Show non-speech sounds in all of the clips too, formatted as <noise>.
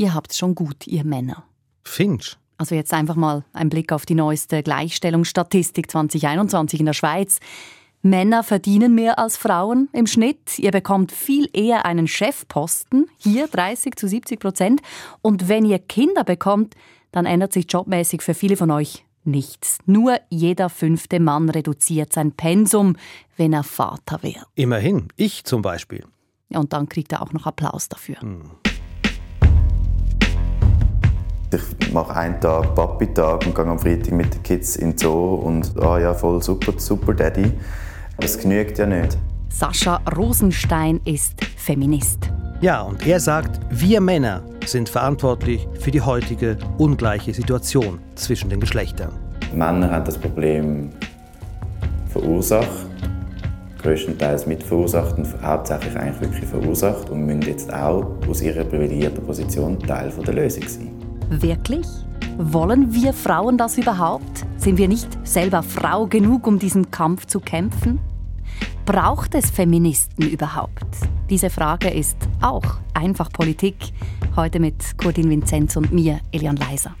ihr habt schon gut, ihr Männer. Finch. Also jetzt einfach mal ein Blick auf die neueste Gleichstellungsstatistik 2021 in der Schweiz. Männer verdienen mehr als Frauen im Schnitt. Ihr bekommt viel eher einen Chefposten, hier 30 zu 70 Prozent. Und wenn ihr Kinder bekommt, dann ändert sich jobmäßig für viele von euch nichts. Nur jeder fünfte Mann reduziert sein Pensum, wenn er Vater wird. Immerhin, ich zum Beispiel. Und dann kriegt er auch noch Applaus dafür. Hm. Ich mache einen Tag Papi-Tag und gehe am Freitag mit den Kids in den Zoo und ah ja, voll super, super Daddy. Das genügt ja nicht. Sascha Rosenstein ist Feminist. Ja, und er sagt, wir Männer sind verantwortlich für die heutige ungleiche Situation zwischen den Geschlechtern. Männer haben das Problem verursacht, größtenteils mitverursacht und hauptsächlich eigentlich wirklich verursacht und müssen jetzt auch aus ihrer privilegierten Position Teil der Lösung sein. Wirklich? Wollen wir Frauen das überhaupt? Sind wir nicht selber Frau genug, um diesen Kampf zu kämpfen? Braucht es Feministen überhaupt? Diese Frage ist auch einfach Politik. Heute mit Kurdin Vinzenz und mir, Elian Leiser.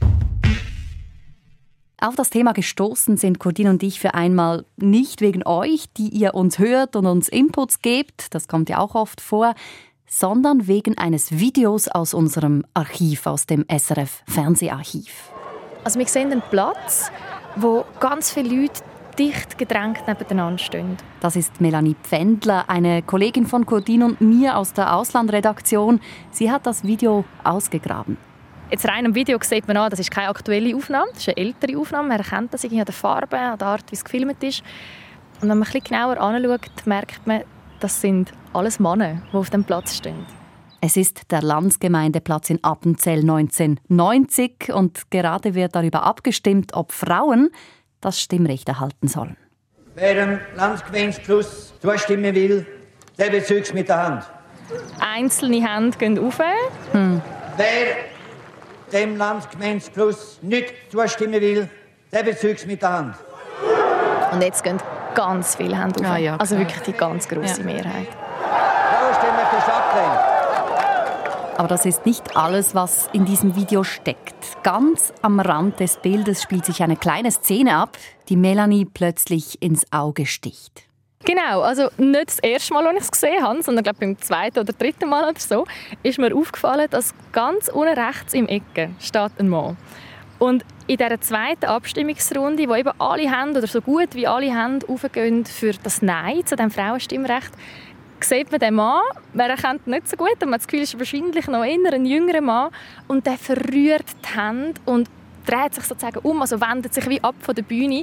Auf das Thema gestoßen sind Kurdin und ich für einmal nicht wegen euch, die ihr uns hört und uns Inputs gebt, das kommt ja auch oft vor, sondern wegen eines Videos aus unserem Archiv, aus dem SRF Fernseharchiv. Also wir sehen einen Platz, wo ganz viele Leute dicht gedrängt nebeneinander stehen. Das ist Melanie Pfändler, eine Kollegin von Cordin und mir aus der Auslandredaktion. Sie hat das Video ausgegraben. Jetzt rein im Video sieht man an, das ist keine aktuelle Aufnahme, das ist eine ältere Aufnahme. Man erkennt das an der Farbe, an der Art, wie es gefilmt ist. Und wenn man ein bisschen genauer anschaut, merkt man, das sind alles Männer, die auf dem Platz stehen. Es ist der Landsgemeindeplatz in Appenzell 1990 und gerade wird darüber abgestimmt, ob Frauen das Stimmrecht erhalten sollen. Wer dem Landsgemeindeschluss zustimmen will, der bezieht es mit der Hand. Einzelne Hände gehen auf. Hm. Wer dem Landsgemeindeschluss nicht zustimmen will, der bezieht es mit der Hand. Und jetzt gehen ganz viele Hände auf. Ah, ja, also wirklich die ganz große ja. Mehrheit. Aber das ist nicht alles, was in diesem Video steckt. Ganz am Rand des Bildes spielt sich eine kleine Szene ab, die Melanie plötzlich ins Auge sticht. Genau, also nicht das erste Mal, als ich es gesehen habe, sondern glaube beim zweiten oder dritten Mal oder so, ist mir aufgefallen, dass ganz unten rechts im Ecke steht ein Mann. Und in dieser zweiten Abstimmungsrunde, wo eben alle Hände oder so gut wie alle Hände aufgehen für das Nein zu dem Frauenstimmrecht, sieht man den Mann, man erkennt ihn nicht so gut, und man hat das Gefühl, es ist wahrscheinlich noch eher ein jüngerer Mann, und der verrührt die Hände und dreht sich sozusagen um, also wendet sich wie ab von der Bühne.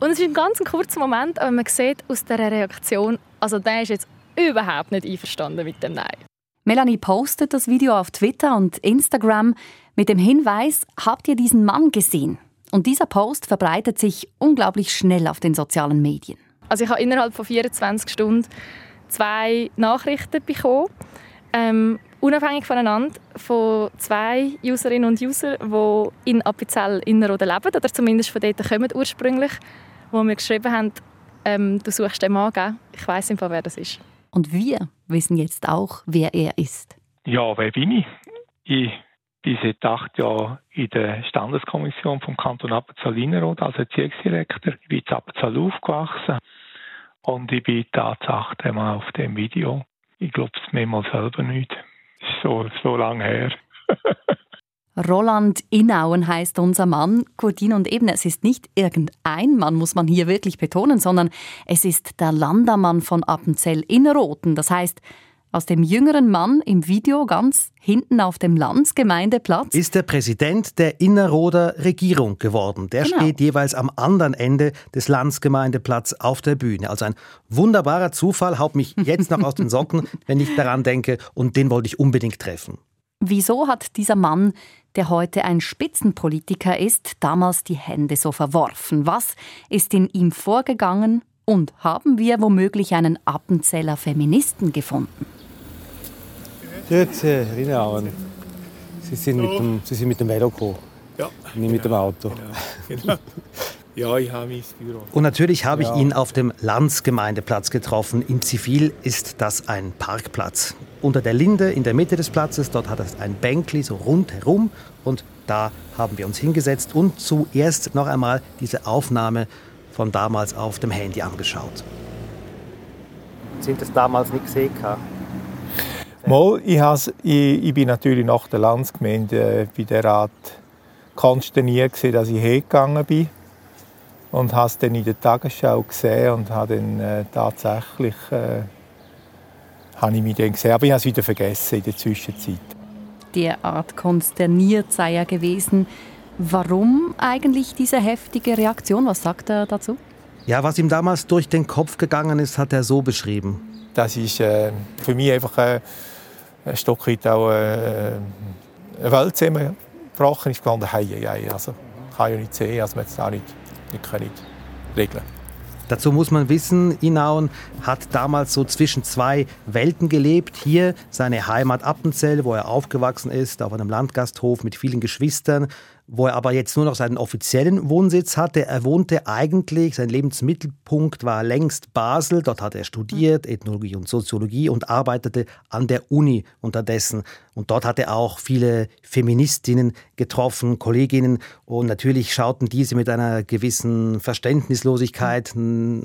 Und es ist ein ganz kurzer Moment, aber man sieht aus dieser Reaktion, also der ist jetzt überhaupt nicht einverstanden mit dem Nein. Melanie postet das Video auf Twitter und Instagram mit dem Hinweis, habt ihr diesen Mann gesehen? Und dieser Post verbreitet sich unglaublich schnell auf den sozialen Medien. Also ich habe innerhalb von 24 Stunden zwei Nachrichten bekommen, ähm, unabhängig voneinander, von zwei Userinnen und Usern, die in Appenzell Innerrhoden leben, oder zumindest von dort kommen ursprünglich, wo mir geschrieben haben, ähm, du suchst den Mann, gell? ich weiß einfach, wer das ist. Und wir wissen jetzt auch, wer er ist. Ja, wer bin ich? Ich bin seit acht Jahren in der Standeskommission vom Kanton Appenzell-Innerrhoden als Erziehungsdirektor. Ich bin in Appenzell aufgewachsen. Und ich bin tatsächlich einmal auf dem Video. Ich glaube es mir mal selber nicht. So, so lange her. <laughs> Roland Inauen heißt unser Mann. Cordin und eben, es ist nicht irgendein Mann, muss man hier wirklich betonen, sondern es ist der Landermann von Appenzell Innerrhoden. Das heißt, aus dem jüngeren Mann im Video ganz hinten auf dem Landsgemeindeplatz ist der Präsident der Innerrhoder Regierung geworden. Der genau. steht jeweils am anderen Ende des Landsgemeindeplatzes auf der Bühne. Also ein wunderbarer Zufall, haut mich jetzt noch aus den Socken, <laughs> wenn ich daran denke und den wollte ich unbedingt treffen. Wieso hat dieser Mann, der heute ein Spitzenpolitiker ist, damals die Hände so verworfen? Was ist in ihm vorgegangen? Und haben wir womöglich einen Appenzeller Feministen gefunden? Grüezi, Rinauen. Sie sind, mit dem, Sie sind mit dem Velo gekommen, ja, nicht mit dem Auto. Genau, genau. <laughs> Ja, ich habe mein Büro. Und natürlich habe ich ja. ihn auf dem Landsgemeindeplatz getroffen. In Zivil ist das ein Parkplatz. Unter der Linde in der Mitte des Platzes, dort hat es ein Bänkli so rundherum und da haben wir uns hingesetzt und zuerst noch einmal diese Aufnahme von damals auf dem Handy angeschaut. Sind das damals nicht gesehen? Mal, ich, ich, ich bin natürlich nach der Landsgemeinde äh, bei der Rat konsterniert, dass ich hergegangen bin und habe es dann in der Tagesschau gesehen und habe dann äh, tatsächlich äh, habe ich mich dann gesehen, aber ich habe es wieder vergessen in der Zwischenzeit. Derart konsterniert sei er gewesen. Warum eigentlich diese heftige Reaktion? Was sagt er dazu? Ja, was ihm damals durch den Kopf gegangen ist, hat er so beschrieben. Das ist äh, für mich einfach äh, ein Stück weit auch äh, eine Welt zusammengebrochen. Ich habe gedacht, hey, hey, also kann ja nicht sehen, also man jetzt auch nicht nicht regeln. Dazu muss man wissen, Inaun hat damals so zwischen zwei Welten gelebt. Hier seine Heimat Appenzell, wo er aufgewachsen ist, auf einem Landgasthof mit vielen Geschwistern wo er aber jetzt nur noch seinen offiziellen Wohnsitz hatte. Er wohnte eigentlich, sein Lebensmittelpunkt war längst Basel. Dort hat er studiert, Ethnologie und Soziologie und arbeitete an der Uni unterdessen. Und dort hat er auch viele Feministinnen getroffen, Kolleginnen. Und natürlich schauten diese mit einer gewissen Verständnislosigkeit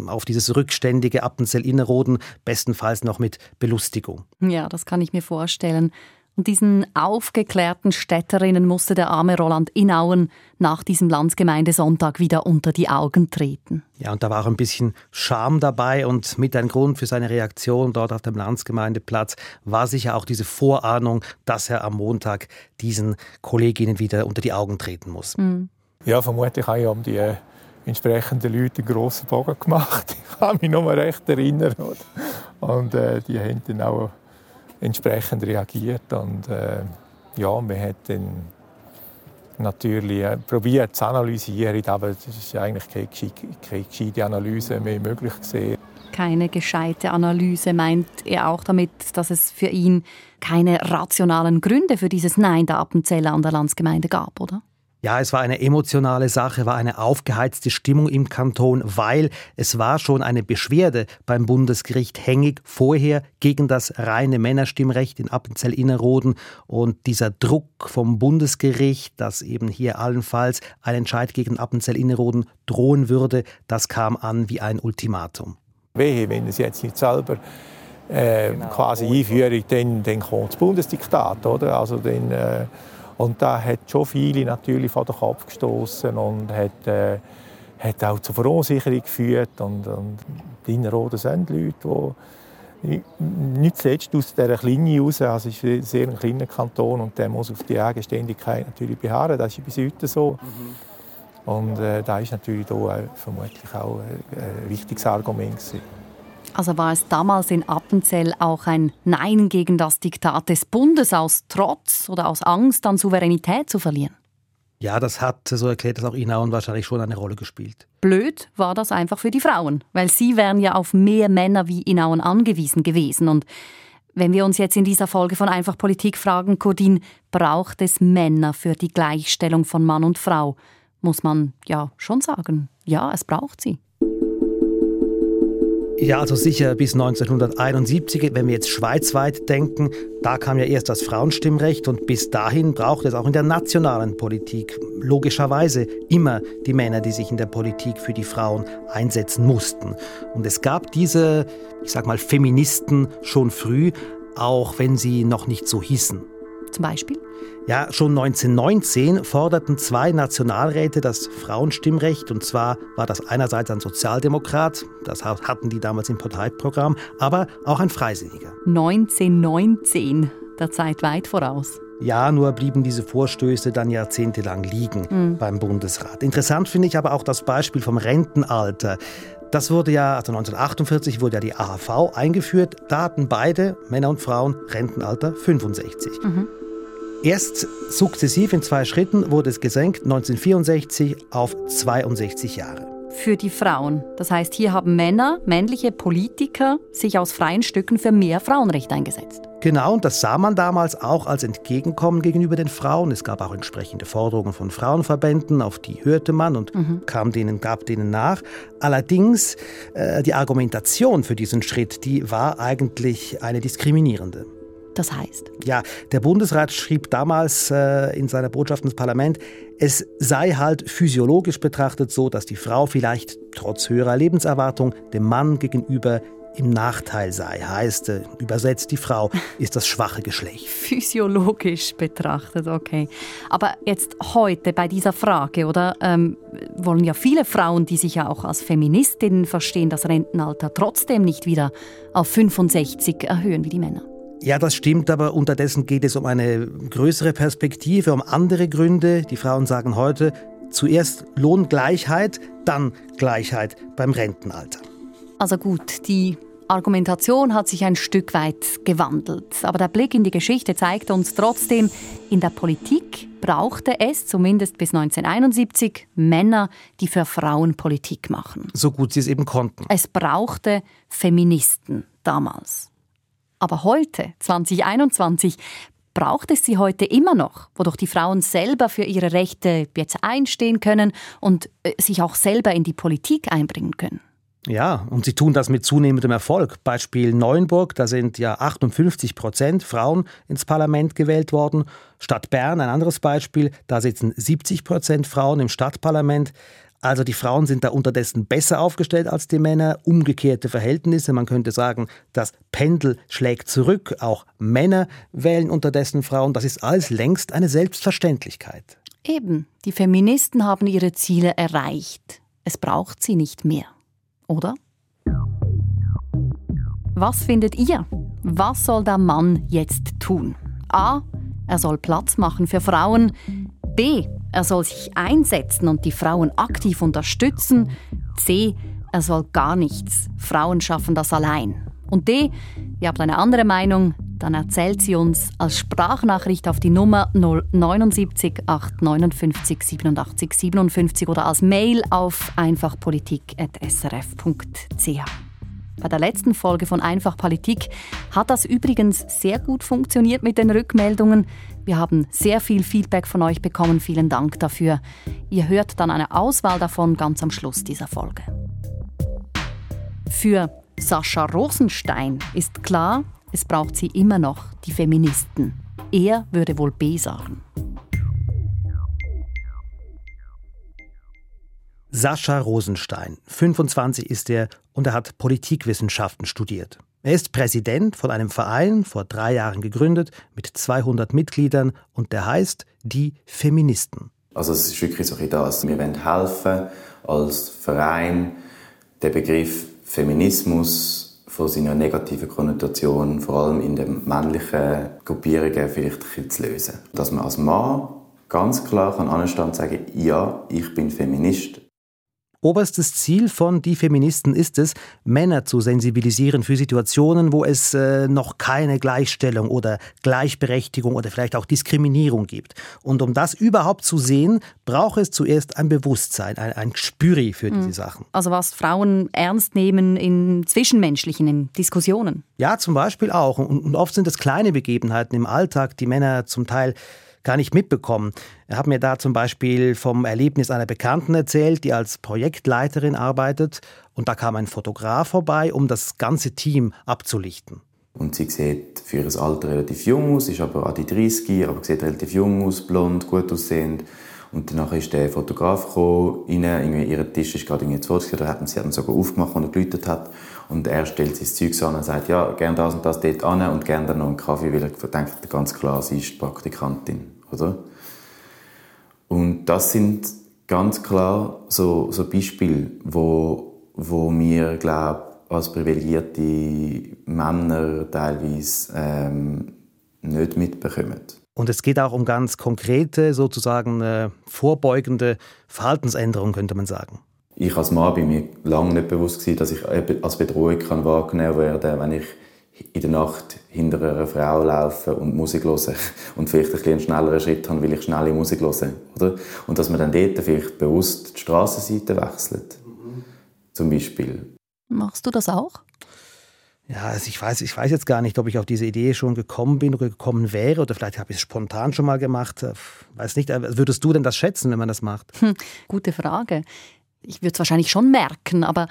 auf dieses rückständige Appenzell-Innerrhoden, bestenfalls noch mit Belustigung. Ja, das kann ich mir vorstellen. Und diesen aufgeklärten Städterinnen musste der arme Roland Inauen nach diesem Landsgemeindesonntag wieder unter die Augen treten. Ja, und da war auch ein bisschen Scham dabei und mit ein Grund für seine Reaktion dort auf dem Landsgemeindeplatz war sicher auch diese Vorahnung, dass er am Montag diesen Kolleginnen wieder unter die Augen treten muss. Mhm. Ja, vermutlich habe ich um die äh, entsprechenden Leute einen grossen Bogen gemacht. <laughs> Ich kann mich noch recht erinnern. Und äh, die haben dann auch entsprechend reagiert und äh, ja, man hat dann natürlich äh, probiert zu analysieren, aber es ist eigentlich keine, keine gescheite Analyse mehr möglich gewesen. Keine gescheite Analyse meint er auch damit, dass es für ihn keine rationalen Gründe für dieses Nein der Appenzeller an der Landsgemeinde gab, oder? Ja, es war eine emotionale Sache, war eine aufgeheizte Stimmung im Kanton, weil es war schon eine Beschwerde beim Bundesgericht hängig vorher gegen das reine Männerstimmrecht in Appenzell-Innerrhoden und dieser Druck vom Bundesgericht, dass eben hier allenfalls ein Entscheid gegen Appenzell-Innerrhoden drohen würde, das kam an wie ein Ultimatum. Wehe, wenn es jetzt nicht selber äh, genau. quasi einführt, dann, dann kommt das Bundesdiktat, oder? Also dann, äh und da hat schon viele natürlich vor den Kopf gestoßen und hat, äh, hat auch zur Verunsicherung geführt. Und, und die Innerrhoden sind Leute, die nicht zuletzt aus dieser Kleine raus, also es ist ein sehr kleiner Kanton und der muss auf die Eigenständigkeit natürlich beharren. Das ist bis heute so. Mhm. Und äh, da ist natürlich da vermutlich auch ein wichtiges Argument gewesen. Also war es damals in Appenzell auch ein Nein gegen das Diktat des Bundes aus Trotz oder aus Angst an Souveränität zu verlieren? Ja, das hat, so erklärt das auch Inauen, wahrscheinlich schon eine Rolle gespielt. Blöd war das einfach für die Frauen, weil sie wären ja auf mehr Männer wie Inauen angewiesen gewesen. Und wenn wir uns jetzt in dieser Folge von Einfach Politik fragen, Cordin, braucht es Männer für die Gleichstellung von Mann und Frau? Muss man ja schon sagen, ja, es braucht sie. Ja, also sicher bis 1971, wenn wir jetzt schweizweit denken, da kam ja erst das Frauenstimmrecht und bis dahin braucht es auch in der nationalen Politik logischerweise immer die Männer, die sich in der Politik für die Frauen einsetzen mussten. Und es gab diese, ich sag mal, Feministen schon früh, auch wenn sie noch nicht so hießen. Zum Beispiel? Ja, schon 1919 forderten zwei Nationalräte das Frauenstimmrecht. Und zwar war das einerseits ein Sozialdemokrat, das hatten die damals im Parteiprogramm, aber auch ein Freisinniger. 1919, der Zeit weit voraus. Ja, nur blieben diese Vorstöße dann jahrzehntelang liegen mhm. beim Bundesrat. Interessant finde ich aber auch das Beispiel vom Rentenalter. Das wurde ja, also 1948 wurde ja die AHV eingeführt. Da hatten beide, Männer und Frauen, Rentenalter 65. Mhm. Erst sukzessiv in zwei Schritten wurde es gesenkt, 1964 auf 62 Jahre. für die Frauen. Das heißt, hier haben Männer, männliche Politiker, sich aus freien Stücken für mehr Frauenrecht eingesetzt. Genau, und das sah man damals auch als Entgegenkommen gegenüber den Frauen. Es gab auch entsprechende Forderungen von Frauenverbänden, auf die hörte man und mhm. kam denen, gab denen nach. Allerdings, äh, die Argumentation für diesen Schritt, die war eigentlich eine diskriminierende das heißt? Ja, der Bundesrat schrieb damals äh, in seiner Botschaft ins Parlament, es sei halt physiologisch betrachtet so, dass die Frau vielleicht trotz höherer Lebenserwartung dem Mann gegenüber im Nachteil sei. Heißt, äh, übersetzt, die Frau <laughs> ist das schwache Geschlecht. Physiologisch betrachtet, okay. Aber jetzt heute bei dieser Frage, oder ähm, wollen ja viele Frauen, die sich ja auch als Feministinnen verstehen, das Rentenalter trotzdem nicht wieder auf 65 erhöhen wie die Männer. Ja, das stimmt, aber unterdessen geht es um eine größere Perspektive, um andere Gründe. Die Frauen sagen heute zuerst Lohngleichheit, dann Gleichheit beim Rentenalter. Also gut, die Argumentation hat sich ein Stück weit gewandelt. Aber der Blick in die Geschichte zeigt uns trotzdem, in der Politik brauchte es, zumindest bis 1971, Männer, die für Frauen Politik machen. So gut sie es eben konnten. Es brauchte Feministen damals. Aber heute, 2021, braucht es sie heute immer noch, wo doch die Frauen selber für ihre Rechte jetzt einstehen können und äh, sich auch selber in die Politik einbringen können. Ja, und sie tun das mit zunehmendem Erfolg. Beispiel Neuenburg, da sind ja 58 Prozent Frauen ins Parlament gewählt worden. Stadt Bern, ein anderes Beispiel, da sitzen 70 Prozent Frauen im Stadtparlament. Also die Frauen sind da unterdessen besser aufgestellt als die Männer, umgekehrte Verhältnisse. Man könnte sagen, das Pendel schlägt zurück. Auch Männer wählen unterdessen Frauen. Das ist alles längst eine Selbstverständlichkeit. Eben, die Feministen haben ihre Ziele erreicht. Es braucht sie nicht mehr. Oder? Was findet ihr? Was soll der Mann jetzt tun? A. Er soll Platz machen für Frauen. B. Er soll sich einsetzen und die Frauen aktiv unterstützen. C. Er soll gar nichts. Frauen schaffen das allein. Und D. Ihr habt eine andere Meinung, dann erzählt sie uns als Sprachnachricht auf die Nummer 079 859 87 57 oder als Mail auf einfachpolitik.srf.ch. Bei der letzten Folge von Einfach Politik hat das übrigens sehr gut funktioniert mit den Rückmeldungen. Wir haben sehr viel Feedback von euch bekommen. Vielen Dank dafür. Ihr hört dann eine Auswahl davon ganz am Schluss dieser Folge. Für Sascha Rosenstein ist klar, es braucht sie immer noch, die Feministen. Er würde wohl B sagen. Sascha Rosenstein, 25 ist er und er hat Politikwissenschaften studiert. Er ist Präsident von einem Verein, vor drei Jahren gegründet, mit 200 Mitgliedern und der heißt Die Feministen. Also es ist wirklich so das, wir wollen helfen als Verein, den Begriff Feminismus von seiner negativen Konnotation, vor allem in den männlichen Gruppierungen, vielleicht zu lösen. Dass man als Mann ganz klar kann anstehen und sagen, ja, ich bin Feminist. Oberstes Ziel von Die Feministen ist es, Männer zu sensibilisieren für Situationen, wo es äh, noch keine Gleichstellung oder Gleichberechtigung oder vielleicht auch Diskriminierung gibt. Und um das überhaupt zu sehen, braucht es zuerst ein Bewusstsein, ein, ein Gespüri für diese mhm. Sachen. Also was Frauen ernst nehmen in zwischenmenschlichen in Diskussionen. Ja, zum Beispiel auch. Und, und oft sind es kleine Begebenheiten im Alltag, die Männer zum Teil gar nicht mitbekommen. Er hat mir da zum Beispiel vom Erlebnis einer Bekannten erzählt, die als Projektleiterin arbeitet. Und da kam ein Fotograf vorbei, um das ganze Team abzulichten. Und sie sieht für ihr Alter relativ jung aus, ist aber an die 30, aber sieht relativ jung aus, blond, gut aussehend. Und danach ist der Fotograf gekommen, rein, irgendwie, ihr Tisch ist gerade irgendwie zu Wort hat sie hat ihn sogar aufgemacht, als er geläutet hat. Und er stellt sein Zeug an und sagt, ja, gern das und das dort an und gern dann noch einen Kaffee, weil er denkt ganz klar, sie ist Praktikantin oder? Und das sind ganz klar so, so Beispiele, wo, wo wir, glaube als privilegierte Männer teilweise ähm, nicht mitbekommen. Und es geht auch um ganz konkrete, sozusagen äh, vorbeugende Verhaltensänderungen, könnte man sagen. Ich als Mann bin mir lange nicht bewusst gewesen, dass ich als Bedrohung kann wahrgenommen werden wenn ich in der Nacht hinter einer Frau laufen und Musik hören <laughs> und vielleicht ein einen schnelleren Schritt haben, weil ich schnelle Musik höre. Oder? Und dass man dann dort vielleicht bewusst die Strassenseite wechselt. zum Beispiel. Machst du das auch? Ja, also ich weiß, ich weiß jetzt gar nicht, ob ich auf diese Idee schon gekommen bin oder gekommen wäre oder vielleicht habe ich es spontan schon mal gemacht. Äh, weiß nicht. Äh, würdest du denn das schätzen, wenn man das macht? Hm, gute Frage. Ich würde es wahrscheinlich schon merken, aber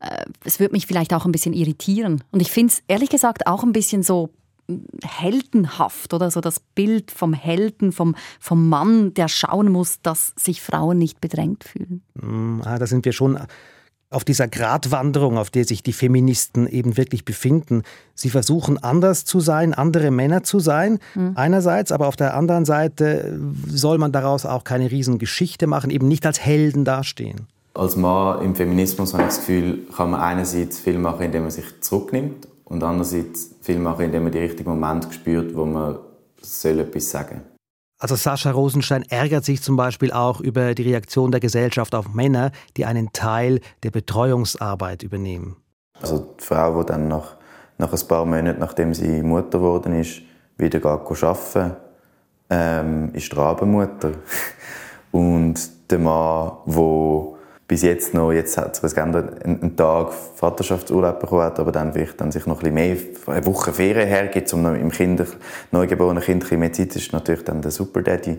äh, es würde mich vielleicht auch ein bisschen irritieren. Und ich finde es ehrlich gesagt auch ein bisschen so hm, heldenhaft oder so das Bild vom Helden, vom, vom Mann, der schauen muss, dass sich Frauen nicht bedrängt fühlen. Hm, ah, da sind wir schon auf dieser Gratwanderung, auf der sich die Feministen eben wirklich befinden. Sie versuchen anders zu sein, andere Männer zu sein, mhm. einerseits, aber auf der anderen Seite soll man daraus auch keine Riesengeschichte machen, eben nicht als Helden dastehen. Als Mann im Feminismus habe ich das Gefühl, kann man einerseits viel machen, indem man sich zurücknimmt und andererseits viel machen, indem man die richtigen Momente spürt, wo man soll etwas sagen soll. Also Sascha Rosenstein ärgert sich zum Beispiel auch über die Reaktion der Gesellschaft auf Männer, die einen Teil der Betreuungsarbeit übernehmen. Also die Frau, die dann nach, nach ein paar Monaten, nachdem sie Mutter geworden ist, wieder arbeiten ähm, ist die Rabenmutter. <laughs> Und der Mann, der bis jetzt noch, jetzt hat sich geändert, einen, Tag Vaterschaftsurlaub bekommen hat, aber dann vielleicht dann sich noch ein bisschen mehr, eine Woche Ferien hergibt, um im Kinder, neugeborenen Kind ein bisschen mehr Zeit, ist natürlich dann der Super Daddy.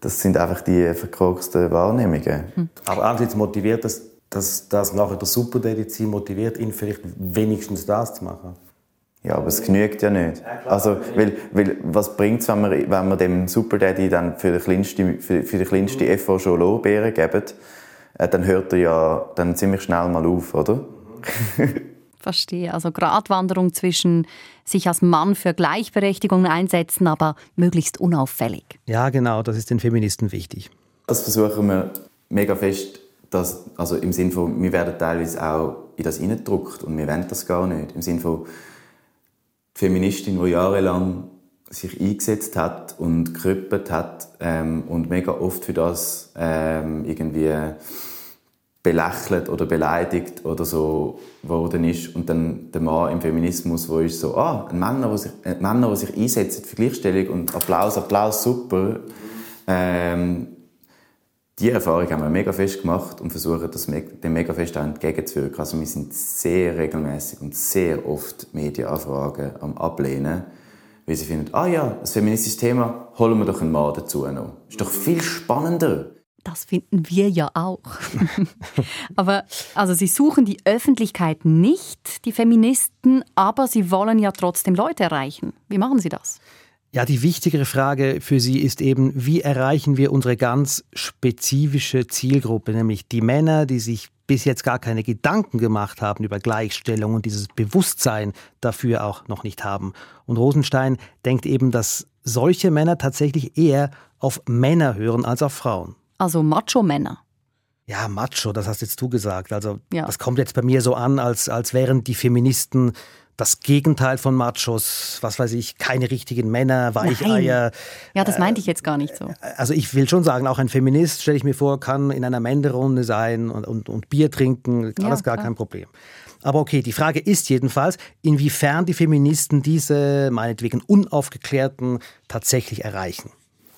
Das sind einfach die verkorksten Wahrnehmungen. Hm. Aber andererseits motiviert das, dass das nachher der Super Daddy zu motiviert, ihn vielleicht wenigstens das zu machen. Ja, aber es genügt ja nicht. Also, weil, weil was bringt es, wenn wir, wenn wir dem Super Daddy dann für die kleinste, für, für die kleinste Effort schon Lorbeeren geben? Äh, dann hört er ja dann ziemlich schnell mal auf, oder? <laughs> Verstehe. Also Gratwanderung zwischen sich als Mann für Gleichberechtigung einsetzen, aber möglichst unauffällig. Ja, genau, das ist den Feministen wichtig. Das versuchen wir mega fest, dass, also im Sinne von, wir werden teilweise auch in das hineingedruckt und wir wollen das gar nicht. Im Sinne von, Feministin, die jahrelang sich eingesetzt hat und gekrüppelt hat ähm, und mega oft für das ähm, irgendwie belächelt oder beleidigt oder so worden ist und dann der Mann im Feminismus, wo ist so, ah, ein Männer, der sich, ein Männer, der sich einsetzt für Gleichstellung und Applaus, Applaus, super. Ähm, die Erfahrung haben wir mega fest gemacht und versuchen, das dem mega fest auch entgegenzuwirken. Also wir sind sehr regelmäßig und sehr oft Medienanfragen am Ablehnen weil sie finden, ah ja, das feministische Thema, holen wir doch einen Mann dazu noch. Ist doch viel spannender. Das finden wir ja auch. <laughs> aber also sie suchen die Öffentlichkeit nicht, die Feministen, aber sie wollen ja trotzdem Leute erreichen. Wie machen sie das? Ja, die wichtigere Frage für Sie ist eben, wie erreichen wir unsere ganz spezifische Zielgruppe, nämlich die Männer, die sich bis jetzt gar keine Gedanken gemacht haben über Gleichstellung und dieses Bewusstsein dafür auch noch nicht haben. Und Rosenstein denkt eben, dass solche Männer tatsächlich eher auf Männer hören als auf Frauen. Also Macho-Männer. Ja, Macho, das hast jetzt du gesagt. Also ja. das kommt jetzt bei mir so an, als, als wären die Feministen das Gegenteil von Machos, was weiß ich, keine richtigen Männer, Weicheier. Nein. Ja, das meinte ich jetzt gar nicht so. Also ich will schon sagen, auch ein Feminist, stelle ich mir vor, kann in einer Männerrunde sein und, und, und Bier trinken, alles ja, gar kein Problem. Aber okay, die Frage ist jedenfalls, inwiefern die Feministen diese meinetwegen unaufgeklärten tatsächlich erreichen.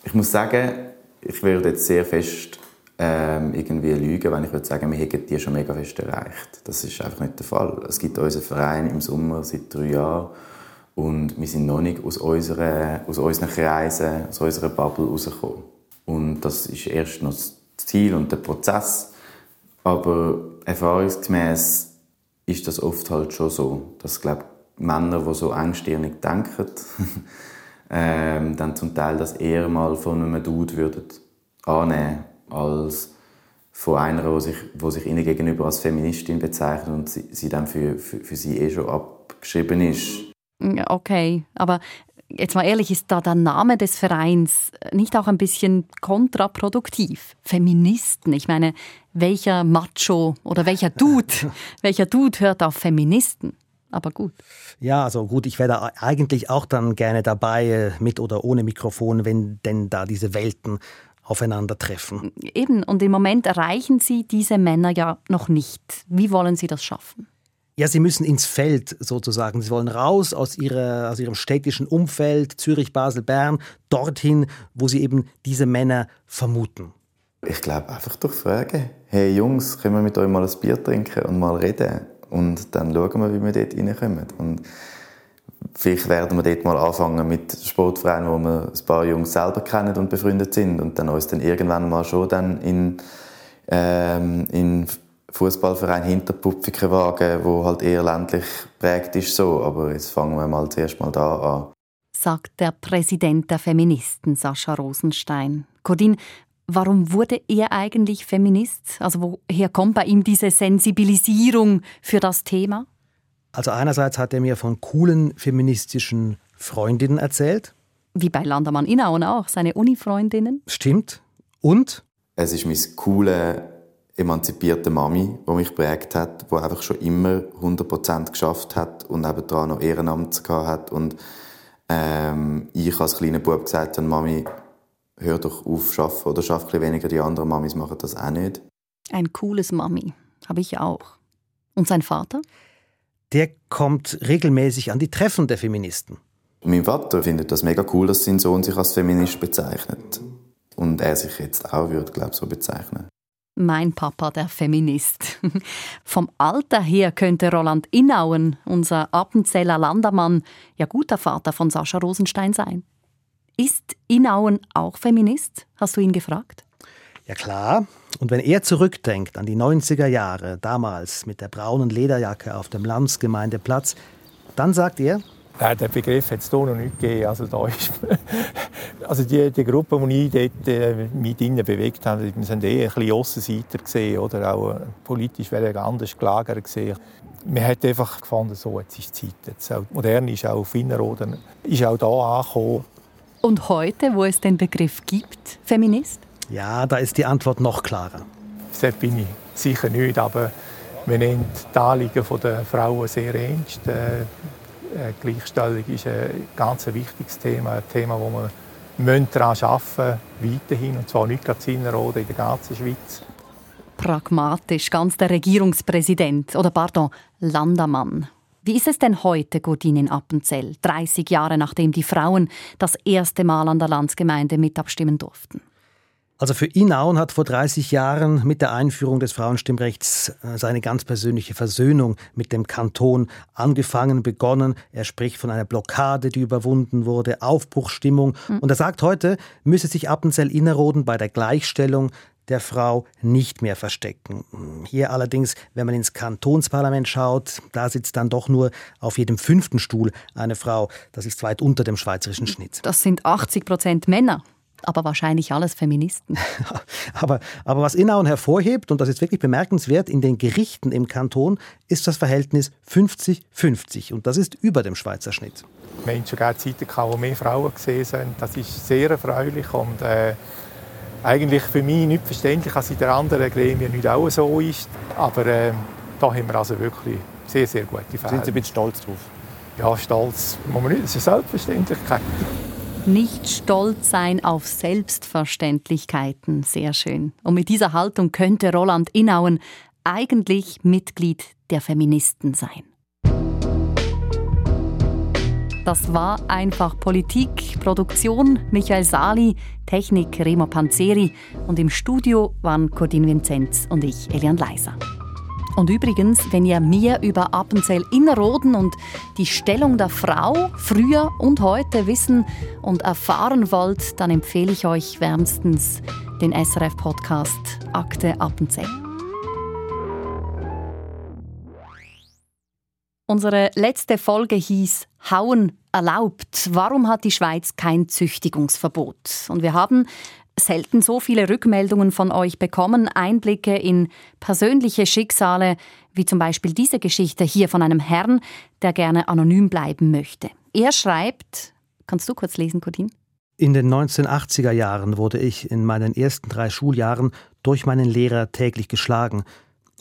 Ich muss sagen, ich würde jetzt sehr fest ähm, irgendwie lügen, wenn ich würde sagen, wir hätten die schon mega fest erreicht. Das ist einfach nicht der Fall. Es gibt unseren Verein im Sommer seit drei Jahren und wir sind noch nicht aus, unserer, aus unseren Kreisen, aus unserer Bubble rausgekommen. Und das ist erst noch das Ziel und der Prozess. Aber erfahrungsgemäß ist das oft halt schon so, dass glaube Männer, die so engstirnig denken, <laughs> ähm, dann zum Teil das eher mal von einem Dude würden annehmen als von einer, die sich, die sich ihnen gegenüber als Feministin bezeichnet und sie, sie dann für, für, für sie eh schon abgeschrieben ist. Okay, aber jetzt mal ehrlich, ist da der Name des Vereins nicht auch ein bisschen kontraproduktiv? Feministen, ich meine, welcher Macho oder welcher Dude, <laughs> welcher Dude hört auf Feministen? Aber gut. Ja, also gut, ich wäre eigentlich auch dann gerne dabei, äh, mit oder ohne Mikrofon, wenn denn da diese Welten aufeinandertreffen. Eben, und im Moment erreichen Sie diese Männer ja noch nicht. Wie wollen Sie das schaffen? Ja, sie müssen ins Feld sozusagen. Sie wollen raus aus, ihrer, aus ihrem städtischen Umfeld, Zürich, Basel, Bern, dorthin, wo sie eben diese Männer vermuten. Ich glaube einfach durch Fragen. Hey Jungs, können wir mit euch mal ein Bier trinken und mal reden? Und dann schauen wir, wie wir dort reinkommen. Und vielleicht werden wir dort mal anfangen mit Sportvereinen, wo wir ein paar Jungs selber kennen und befreundet sind und dann uns dann irgendwann mal schon dann in, ähm, in Fußballverein Hinterpupfiken wagen, wo halt eher ländlich prägt ist so. Aber jetzt fangen wir mal zuerst mal da an. Sagt der Präsident der Feministen, Sascha Rosenstein. Codin, warum wurde er eigentlich Feminist? Also woher kommt bei ihm diese Sensibilisierung für das Thema? Also einerseits hat er mir von coolen feministischen Freundinnen erzählt. Wie bei Landermann Inauen auch, seine Uni-Freundinnen. Stimmt. Und? Es ist meine coole, emanzipierte Mami, die mich prägt hat, die einfach schon immer 100% geschafft hat und nebenan noch Ehrenamt gehabt hat. Und ähm, ich als kleiner Bub gesagt habe, Mami, hör doch auf arbeiten oder schaff ein weniger. Die anderen Mamis machen das auch nicht. Ein cooles Mami, habe ich auch. Und sein Vater? Der kommt regelmäßig an die Treffen der Feministen. Mein Vater findet das mega cool, dass sein Sohn sich als Feminist bezeichnet. Und er sich jetzt auch würde, glaube ich, so bezeichnen. Mein Papa, der Feminist. <laughs> Vom Alter her könnte Roland Inauen, unser Appenzeller Landermann, ja guter Vater von Sascha Rosenstein sein. Ist Inauen auch Feminist? Hast du ihn gefragt? Ja klar. Und wenn er zurückdenkt an die 90er Jahre, damals mit der braunen Lederjacke auf dem Landsgemeindeplatz, dann sagt er, Nein, den Begriff hat es hier noch nicht gegeben. Also, da ist, <laughs> also die, die Gruppe, die ich dort äh, mit ihnen bewegt habe, wir sind eher ein bisschen Aussenseiter gesehen oder auch äh, politisch anders gelagert gesehen. Man hat einfach gefunden, so, jetzt ist die Zeit. Jetzt auch modern ist auch auf Innerrhoden, ist auch da angekommen. Und heute, wo es den Begriff gibt, Feminist? Ja, da ist die Antwort noch klarer. Das bin ich sicher nicht, aber wir nehmen die Anliegen der Frauen sehr ernst. Äh, äh, Gleichstellung ist ein ganz wichtiges Thema, ein Thema, wo wir daran arbeiten müssen, weiterhin, und zwar nicht gerade in Innerrhoden, in der ganzen Schweiz. Pragmatisch, ganz der Regierungspräsident, oder pardon, Landermann. Wie ist es denn heute, Gordin in Appenzell, 30 Jahre nachdem die Frauen das erste Mal an der Landsgemeinde mitabstimmen durften? Also für Inauen hat vor 30 Jahren mit der Einführung des Frauenstimmrechts äh, seine ganz persönliche Versöhnung mit dem Kanton angefangen, begonnen. Er spricht von einer Blockade, die überwunden wurde, Aufbruchstimmung. Mhm. Und er sagt heute, müsse sich Appenzell Innerrhoden bei der Gleichstellung der Frau nicht mehr verstecken. Hier allerdings, wenn man ins Kantonsparlament schaut, da sitzt dann doch nur auf jedem fünften Stuhl eine Frau. Das ist weit unter dem schweizerischen Schnitt. Das sind 80 Prozent Männer aber wahrscheinlich alles Feministen. <laughs> aber, aber was Inauen hervorhebt, und das ist wirklich bemerkenswert, in den Gerichten im Kanton ist das Verhältnis 50-50 und das ist über dem Schweizer Schnitt. Wir haben sogar Zeiten, wo mehr Frauen gesehen sind. Das ist sehr erfreulich und äh, eigentlich für mich nicht verständlich, dass in den anderen Gremien nicht auch so ist. Aber äh, da haben wir also wirklich sehr, sehr gute Fälle. Sind Sie ein bisschen stolz drauf? Ja, stolz. Muss man nicht. Das ist eine Selbstverständlichkeit nicht stolz sein auf Selbstverständlichkeiten. Sehr schön. Und mit dieser Haltung könnte Roland Inauen eigentlich Mitglied der Feministen sein. Das war einfach Politik, Produktion Michael Sali, Technik Remo Panzeri und im Studio waren Cordin Vinzenz und ich, Elian Leiser. Und übrigens, wenn ihr mehr über Appenzell Innerrhoden und die Stellung der Frau früher und heute wissen und erfahren wollt, dann empfehle ich euch wärmstens den SRF-Podcast Akte Appenzell. Unsere letzte Folge hieß Hauen erlaubt. Warum hat die Schweiz kein Züchtigungsverbot? Und wir haben selten so viele Rückmeldungen von euch bekommen, Einblicke in persönliche Schicksale, wie zum Beispiel diese Geschichte hier von einem Herrn, der gerne anonym bleiben möchte. Er schreibt, kannst du kurz lesen, Codin? In den 1980er Jahren wurde ich in meinen ersten drei Schuljahren durch meinen Lehrer täglich geschlagen.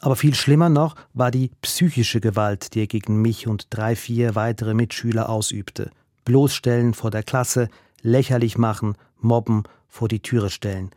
Aber viel schlimmer noch war die psychische Gewalt, die er gegen mich und drei, vier weitere Mitschüler ausübte. Bloßstellen vor der Klasse, lächerlich machen, mobben vor die Türe stellen.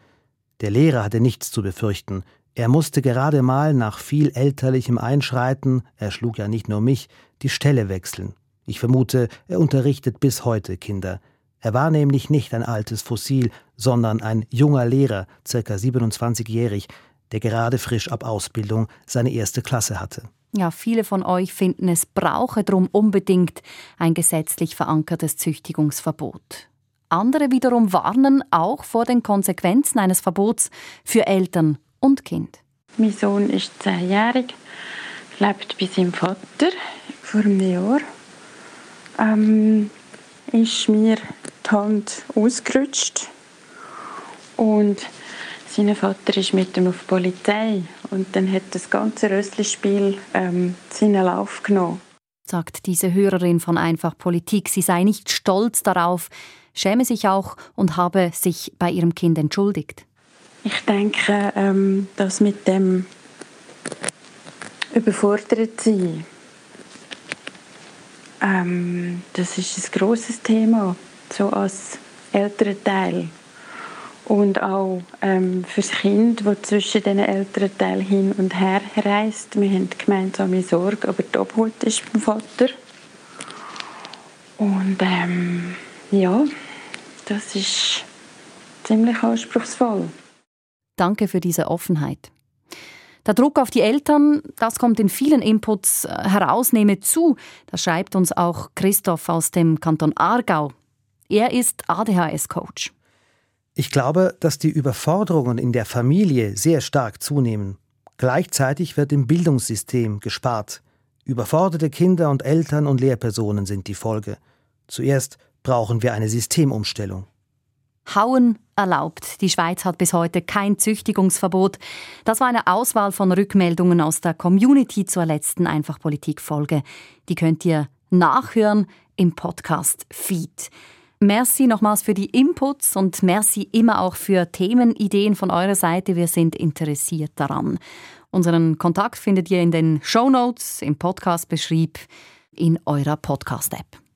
Der Lehrer hatte nichts zu befürchten. Er musste gerade mal nach viel elterlichem Einschreiten, er schlug ja nicht nur mich, die Stelle wechseln. Ich vermute, er unterrichtet bis heute Kinder. Er war nämlich nicht ein altes Fossil, sondern ein junger Lehrer, circa 27-jährig, der gerade frisch ab Ausbildung seine erste Klasse hatte. Ja, viele von euch finden, es brauche drum unbedingt ein gesetzlich verankertes Züchtigungsverbot. Andere wiederum warnen auch vor den Konsequenzen eines Verbots für Eltern und Kind. Mein Sohn ist zehnjährig, lebt bei seinem Vater. Vor einem Jahr ähm, ist mir die Hand ausgerutscht und sein Vater ist mit ihm auf die Polizei und dann hat das ganze Rösslispiel ähm, seinen Lauf genommen. Sagt diese Hörerin von Einfach Politik. Sie sei nicht stolz darauf, schäme sich auch und habe sich bei ihrem Kind entschuldigt. Ich denke, ähm, dass mit dem überfordert sein, ähm, das ist ein großes Thema, so als älterer Teil und auch ähm, für das Kind, das zwischen den älteren Teilen hin und her reist. Wir haben gemeinsame Sorge, aber die Obhut ist beim Vater. Und ähm, ja, das ist ziemlich anspruchsvoll. Danke für diese Offenheit. Der Druck auf die Eltern, das kommt in vielen Inputs äh, heraus, nehme zu. Das schreibt uns auch Christoph aus dem Kanton Aargau. Er ist ADHS-Coach. Ich glaube, dass die Überforderungen in der Familie sehr stark zunehmen. Gleichzeitig wird im Bildungssystem gespart. Überforderte Kinder und Eltern und Lehrpersonen sind die Folge. Zuerst brauchen wir eine Systemumstellung. Hauen erlaubt. Die Schweiz hat bis heute kein Züchtigungsverbot. Das war eine Auswahl von Rückmeldungen aus der Community zur letzten Einfachpolitik-Folge. Die könnt ihr nachhören im Podcast Feed. Merci nochmals für die Inputs und merci immer auch für Themenideen von eurer Seite. Wir sind interessiert daran. Unseren Kontakt findet ihr in den Show Notes, im Podcast-Beschrieb, in eurer Podcast-App.